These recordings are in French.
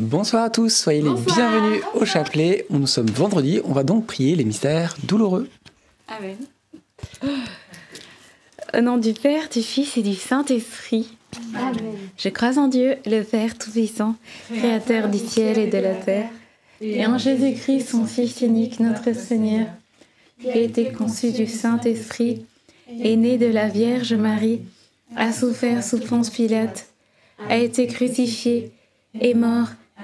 Bonsoir à tous, soyez les bienvenus au chapelet. Nous sommes vendredi, on va donc prier les mystères douloureux. Amen. Au nom du Père, du Fils et du Saint-Esprit. Amen. Je crois en Dieu, le Père Tout-Puissant, Créateur du ciel et de la terre, et en Jésus-Christ, son Fils unique, notre Seigneur, qui a été conçu du Saint-Esprit, est né de la Vierge Marie, a souffert sous Ponce Pilate, a été crucifié, est mort,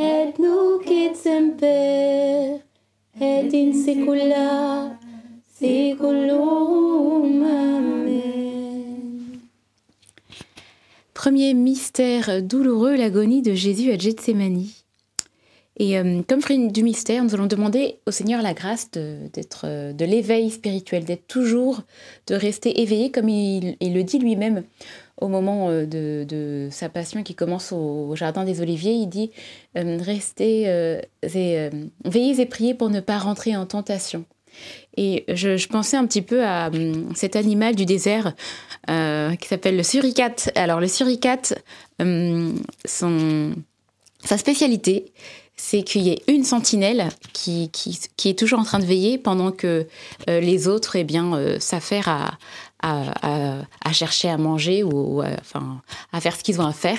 et et. Premier mystère douloureux, l'agonie de Jésus à Gethsemane. Et euh, comme fruit du mystère, nous allons demander au Seigneur la grâce d'être, euh, de l'éveil spirituel, d'être toujours, de rester éveillé, comme il le dit lui-même au moment euh, de, sa passion qui commence au, Jardin des Oliviers. Il dit euh, Restez, euh, et, veillez et priez pour ne pas rentrer en tentation. Et je, pensais un petit peu à cet animal du désert qui s'appelle le suricate. Alors, le suricate, son, sa spécialité, c'est qu'il y ait une sentinelle qui, est toujours en train de veiller pendant que les autres eh bien, s'affairent à, à, chercher à manger ou, à, enfin, à faire ce qu'ils ont à faire.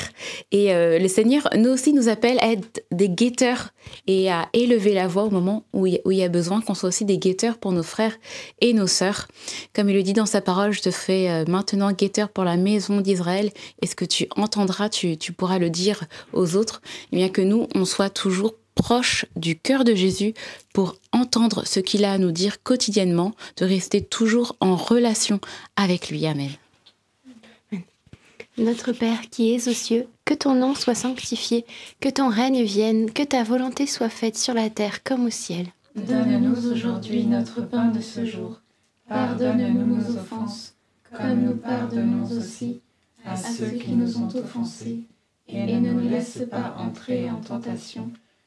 Et euh, le Seigneur, nous aussi, nous appelle à être des guetteurs et à élever la voix au moment où il, y a besoin qu'on soit aussi des guetteurs pour nos frères et nos sœurs. Comme il le dit dans sa parole, je te fais maintenant guetteur pour la maison d'Israël. Et ce que tu entendras, tu, pourras le dire aux autres? Et bien que nous, on soit toujours proche du cœur de Jésus pour entendre ce qu'il a à nous dire quotidiennement, de rester toujours en relation avec lui. Amen. Notre Père qui es aux cieux, que ton nom soit sanctifié, que ton règne vienne, que ta volonté soit faite sur la terre comme au ciel. Donne-nous aujourd'hui notre pain de ce jour. Pardonne-nous nos offenses, comme nous pardonnons aussi à ceux qui nous ont offensés, et ne nous laisse pas entrer en tentation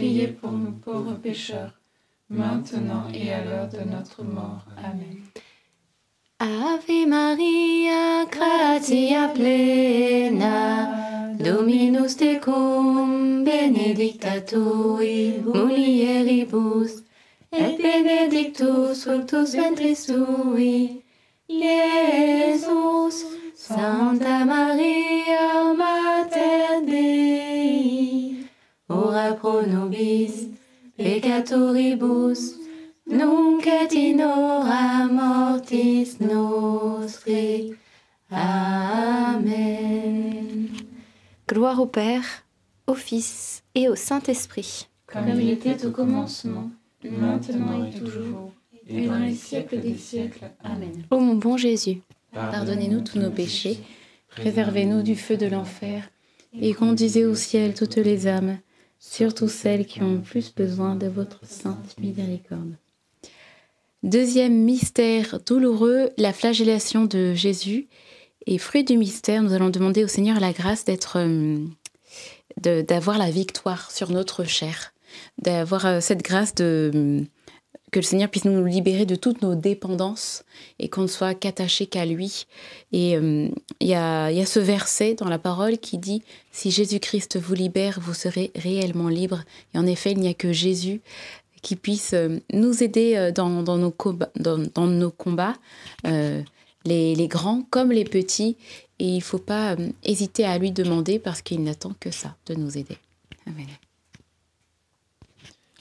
priez pour nous pauvres pécheurs, maintenant et à l'heure de notre mort. Amen. Ave Maria, gratia plena, Dominus tecum, benedicta tui, mulieribus, et benedictus fructus ventris tui, Iesus. Santa Maria, Mater Dei, ora pro nobis peccatoribus, nunc et in hora mortis nostri. Amen. Gloire au Père, au Fils et au Saint-Esprit. Comme il était au commencement, maintenant et toujours, et dans les siècles des siècles. Amen. Ô mon bon Jésus, Pardonnez-nous tous nos péchés, préservez-nous du feu de l'enfer, et conduisez au ciel toutes les âmes, surtout celles qui ont le plus besoin de votre sainte miséricorde. Deuxième mystère douloureux, la flagellation de Jésus. Et fruit du mystère, nous allons demander au Seigneur la grâce d'être, euh, d'avoir la victoire sur notre chair, d'avoir euh, cette grâce de que le Seigneur puisse nous libérer de toutes nos dépendances et qu'on ne soit qu'attaché qu'à lui. Et euh, il y, a, ce verset dans la parole qui dit Si Jésus-Christ vous libère, vous serez réellement libre. Et en effet, il n'y a que Jésus qui puisse euh, nous aider euh, dans, nos, combats, les, les grands comme les petits. Et il ne faut pas hésiter à lui demander parce qu'il n'attend que ça, de nous aider. Amen.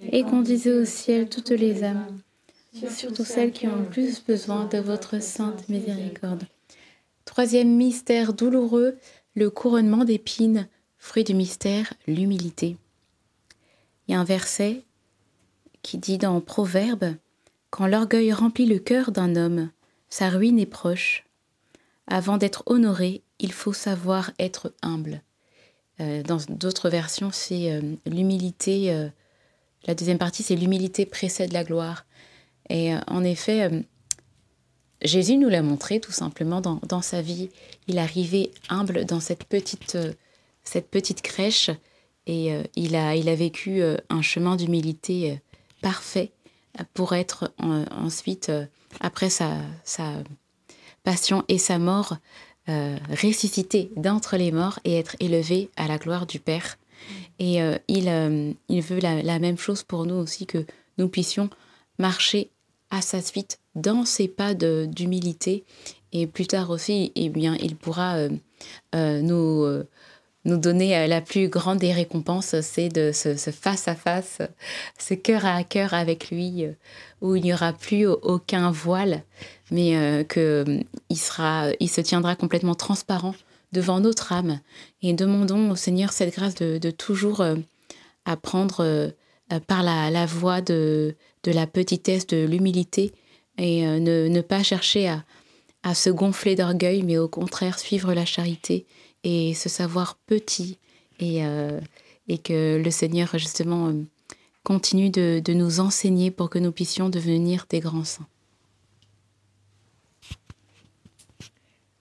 et conduisez au ciel toutes les âmes, surtout celles qui ont le plus besoin de votre sainte miséricorde. Troisième mystère douloureux, le couronnement d'épines, fruit du mystère, l'humilité. Il y a un verset qui dit dans Proverbe, Quand l'orgueil remplit le cœur d'un homme, sa ruine est proche. Avant d'être honoré, il faut savoir être humble. Euh, dans d'autres versions, c'est euh, l'humilité. euh, la deuxième partie, c'est l'humilité précède la gloire. Et euh, en effet, euh, Jésus nous l'a montré tout simplement dans, sa vie. Il arrivait humble dans cette petite, euh, cette petite crèche et il, a, il a vécu un chemin d'humilité parfait pour être en- ensuite, après sa, sa passion et sa mort, ressuscité d'entre les morts et être élevé à la gloire du Père. Et euh, il, euh, il veut la, même chose pour nous aussi, que nous puissions marcher à sa suite dans ses pas d'humilité. Et plus tard aussi, eh bien, il pourra euh, nous, nous donner la plus grande des récompenses, c'est de ce, ce face à face, ce cœur à cœur avec lui, où il n'y aura plus aucun voile, mais que il sera, il se tiendra complètement transparent devant notre âme. Et demandons au Seigneur cette grâce de, de toujours euh, apprendre euh, euh, par la, voie de, la petitesse, de l'humilité, et ne, pas chercher à, se gonfler d'orgueil, mais au contraire suivre la charité et se savoir petit, et, que le Seigneur justement continue de, de nous enseigner pour que nous puissions devenir des grands saints.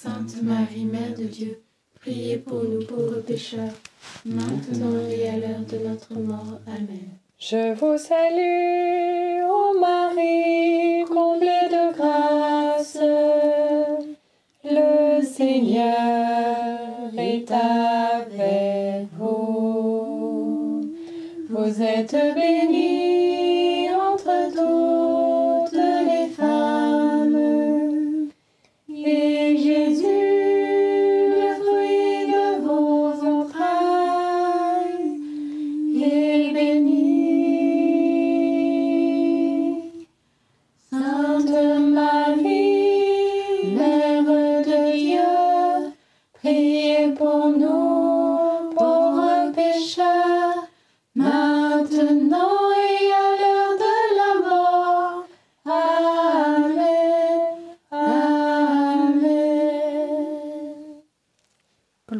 Sainte Marie, Mère de Dieu, priez pour nous pauvres pécheurs, maintenant et à l'heure de notre mort. Amen. Je vous salue, ô Marie, comblée de grâce. Le Seigneur est avec vous. Vous êtes bénie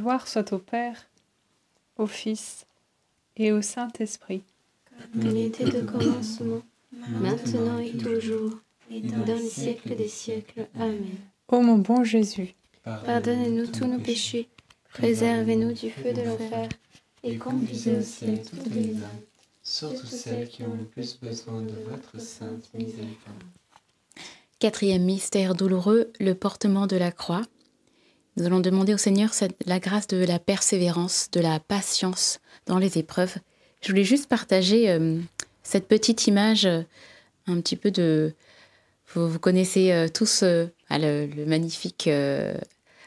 Gloire soit au Père, au Fils et au Saint-Esprit. Comme il était de commencement, maintenant et toujours, et dans les siècles des siècles. Amen. Ô mon bon Jésus, Pardonnez-nous tous nos péchés, préservez-nous du feu de l'enfer, et conduisez au ciel toutes les âmes, surtout celles qui ont le plus besoin de votre sainte miséricorde. Quatrième mystère douloureux, le portement de la croix. Nous allons demander au Seigneur la grâce de la persévérance, de la patience dans les épreuves. Je voulais juste partager euh, cette petite image, euh, un petit peu de... Vous, connaissez euh, tous ah, le, magnifique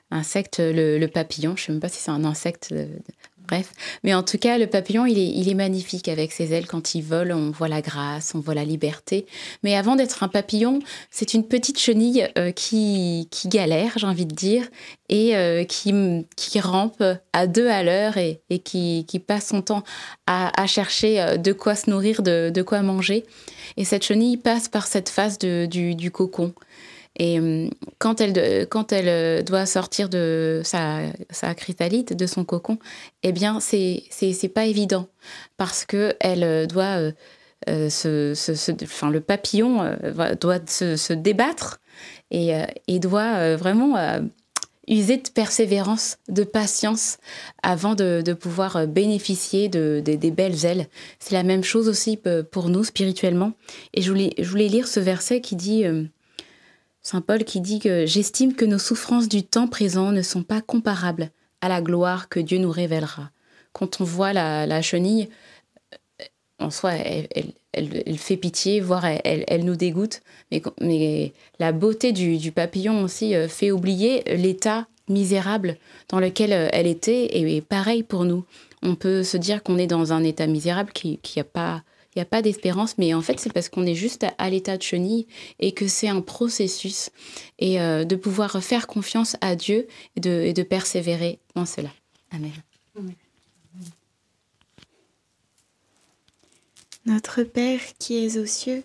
insecte, le, le papillon. Je ne sais même pas si c'est un insecte. Bref. Mais en tout cas, le papillon, il est, magnifique avec ses ailes. Quand il vole, on voit la grâce, on voit la liberté. Mais avant d'être un papillon, c'est une petite chenille euh, qui, galère, j'ai envie de dire, et euh, qui, rampe à deux à l'heure et, qui, passe son temps à, chercher euh, de quoi se nourrir, de, quoi manger. Et cette chenille passe par cette phase du cocon. Et hum, quand elle, quand elle euh, doit sortir de sa, sa chrysalide, de son cocon, eh bien, c'est pas évident parce que elle euh, doit euh, euh, se, se- se- le papillon euh, doit se, débattre et, euh, et doit euh, vraiment euh, user de persévérance, de patience avant de, de pouvoir euh, bénéficier de, de- des belles ailes. C'est la même chose aussi pour nous spirituellement. Et je voulais, je voulais lire ce verset qui dit, euh, Saint Paul qui dit que j'estime que nos souffrances du temps présent ne sont pas comparables à la gloire que Dieu nous révélera. Quand on voit la, la chenille, euh, en soi, elle, elle- elle- fait pitié, voire elle, nous dégoûte. Mais, mais la beauté du, du papillon aussi euh, fait oublier l'état misérable dans lequel euh, elle était. Et, pareil pour nous. On peut se dire qu'on est dans un état misérable, qu'il n'y a pas, il y a pas d'espérance, mais en fait, c'est parce qu'on est juste à, à l'état de chenille et que c'est un processus. Et euh, de pouvoir faire confiance à Dieu et de, et de persévérer dans cela. Amen. Notre Père qui es aux cieux,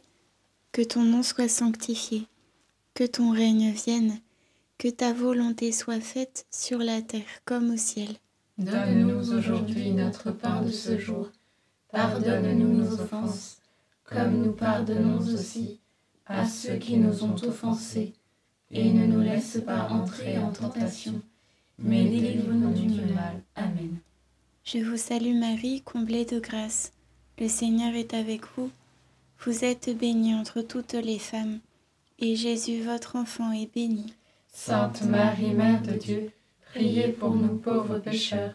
que ton nom soit sanctifié, que ton règne vienne, Que ta volonté soit faite sur la terre comme au ciel. Donne-nous aujourd'hui notre pain de ce jour. Pardonne-nous nos offenses, comme nous pardonnons aussi à ceux qui nous ont offensés. Et ne nous laisse pas entrer en tentation, mais délivre-nous du mal. Amen. Je vous salue Marie, comblée de grâce. Le Seigneur est avec vous. Vous êtes bénie entre toutes les femmes, et Jésus, votre enfant, est béni. Sainte Marie, Mère de Dieu, priez pour nous pauvres pécheurs,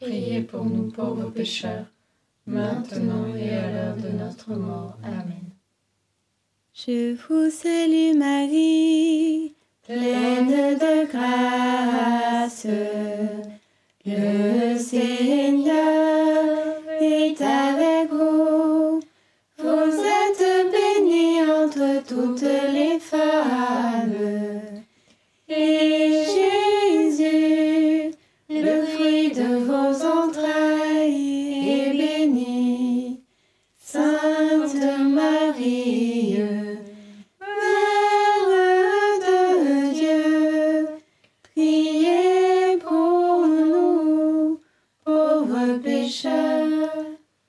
priez pour nous pauvres pécheurs, maintenant et à l'heure de notre mort. Amen. Je vous salue Marie, pleine de grâce. Le Seigneur est avec vous. Mère de Dieu, priez pour nous, pauvres pécheurs,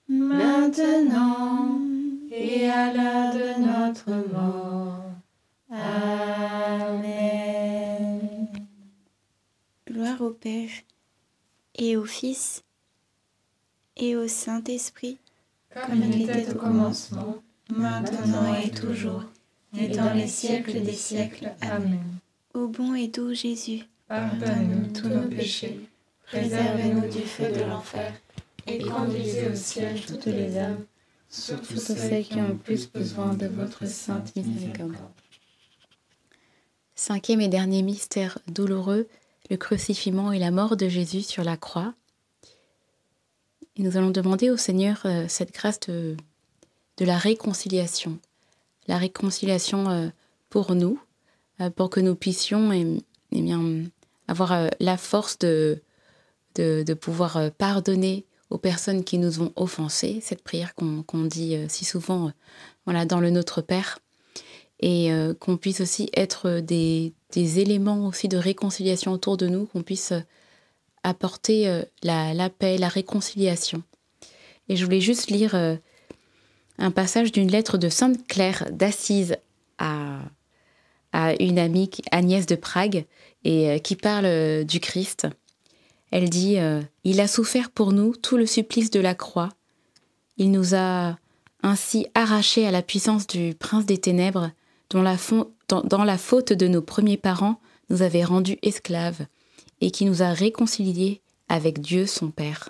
maintenant et à l'heure de notre mort. Amen. Gloire au Père et au Fils et au Saint-Esprit, Comme il était au commencement, maintenant et toujours, et dans les siècles des siècles. Amen. Ô bon et doux Jésus, Pardonne-nous tous nos péchés, préservez-nous du feu de l'enfer, et conduisez au ciel toutes les âmes, surtout celles qui ont le plus besoin de votre sainte miséricorde. Cinquième et dernier mystère douloureux, le crucifixion et la mort de Jésus sur la croix. Et nous allons demander au Seigneur euh, cette grâce de, de la réconciliation. La réconciliation euh, pour nous, euh, pour que nous puissions eh, eh bien, avoir euh, la force de, de, pouvoir pardonner aux personnes qui nous ont offensés, cette prière qu'on dit si souvent voilà, dans le Notre Père, et qu'on puisse aussi être des, des éléments aussi de réconciliation autour de nous, qu'on puisse apporter la, la, paix, la réconciliation. Et je voulais juste lire un passage d'une lettre de Sainte Claire d'Assise à, à une amie, Agnès de Prague, et qui parle du Christ. Elle dit Il a souffert pour nous tout le supplice de la croix. Il nous a ainsi arrachés à la puissance du prince des ténèbres, dont la, dans la faute de nos premiers parents nous avait rendus esclaves, et qui nous a réconciliés avec Dieu son Père.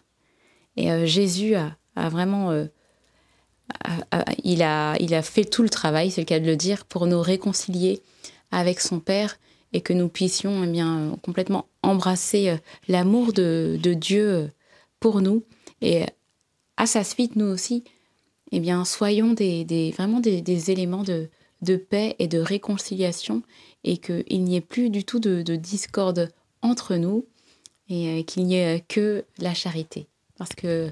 Et euh, Jésus a, vraiment... Euh, il, a, il a fait tout le travail, c'est le cas de le dire, pour nous réconcilier avec son Père et que nous puissions eh bien, complètement embrasser euh, l'amour de, Dieu pour nous. Et à sa suite, nous aussi, eh bien, soyons des, des vraiment des, éléments de, paix et de réconciliation et qu'il n'y ait plus du tout de, de discorde entre nous et euh, qu'il n'y ait que la charité. Parce que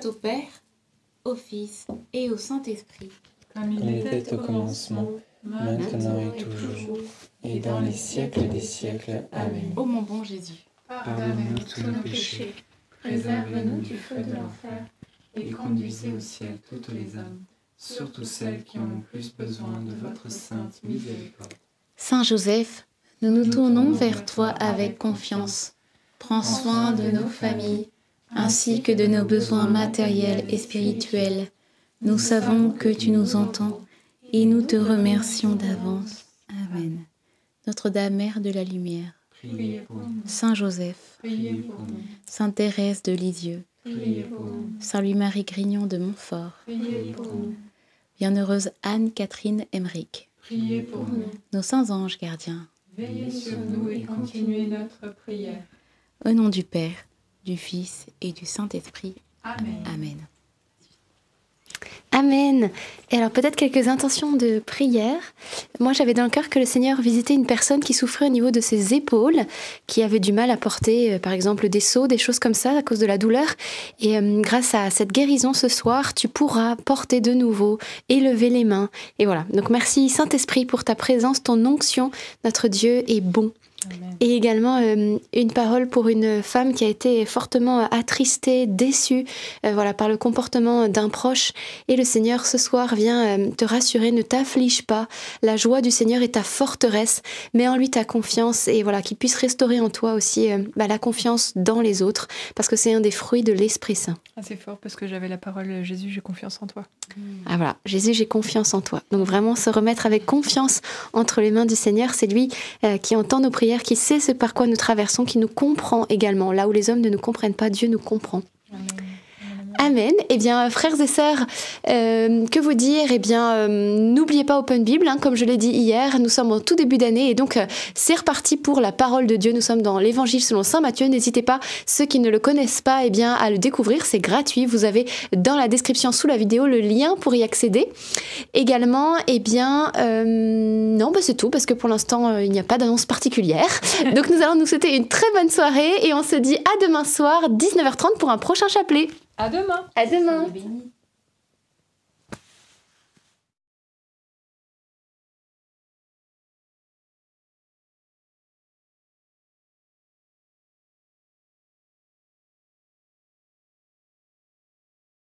Soit au Père, au Fils et au Saint-Esprit. Comme il était au commencement, maintenant et toujours, et dans les siècles des siècles. Amen. Ô mon bon Jésus, Pardonne-nous tous nos péchés, préserve-nous du feu de l'enfer, et conduisez au ciel toutes les âmes, surtout celles qui ont le plus besoin de votre sainte miséricorde. Saint Joseph, nous nous tournons vers toi avec confiance. Prends soin de nos familles, ainsi que de nos besoins matériels et spirituels. Nous savons que tu nous entends et nous te remercions d'avance. Amen. Notre-Dame, Mère de la Lumière, Priez pour nous, Saint Joseph, priez pour nous, Sainte Thérèse de Lisieux, priez pour nous, Saint Louis-Marie Grignon de Montfort, priez pour nous, Bienheureuse Anne-Catherine Emmerich, priez pour nous. nos saints anges gardiens, Veillez sur nous et continuez notre prière. au nom du Père, du Fils et du Saint-Esprit. Amen. Amen. Amen. Et alors peut-être quelques intentions de prière. Moi j'avais dans le cœur que le Seigneur visitait une personne qui souffrait au niveau de ses épaules, qui avait du mal à porter euh, par exemple des seaux, des choses comme ça à cause de la douleur. Et euh, grâce à cette guérison ce soir, tu pourras porter de nouveau, élever les mains. Et voilà. Donc merci Saint-Esprit pour ta présence, ton onction. Notre Dieu est bon. Amen. Et également euh, une parole pour une femme qui a été fortement attristée, déçue euh, voilà, par le comportement d'un proche. Et le Seigneur ce soir vient euh, te rassurer, ne t'afflige pas. La joie du Seigneur est ta forteresse. Mets en lui ta confiance et voilà, qu'il puisse restaurer en toi aussi euh, bah, la confiance dans les autres, parce que c'est un des fruits de l'Esprit Saint. Ah, c'est fort parce que j'avais la parole euh, Jésus, j'ai confiance en toi. Ah voilà, Jésus, j'ai confiance en toi. Donc vraiment se remettre avec confiance entre les mains du Seigneur, c'est lui euh, qui entend nos prières, qui sait ce par quoi nous traversons, qui nous comprend également. Là où les hommes ne nous comprennent pas, Dieu nous comprend. Amen. Eh bien, frères et sœurs, euh, que vous dire? Eh bien, euh, n'oubliez pas Open Bible, hein, comme je l'ai dit hier, nous sommes en tout début d'année et donc euh, c'est reparti pour la parole de Dieu. Nous sommes dans l'Évangile selon Saint Matthieu. N'hésitez pas, ceux qui ne le connaissent pas, eh bien, à le découvrir. C'est gratuit. Vous avez dans la description sous la vidéo le lien pour y accéder. Également, eh bien, non, bah, c'est tout parce que pour l'instant, il n'y a pas d'annonce particulière. Donc, nous allons nous souhaiter une très bonne soirée et on se dit à demain soir, 19h30 pour un prochain chapelet. À demain. À demain. Soyez bénis.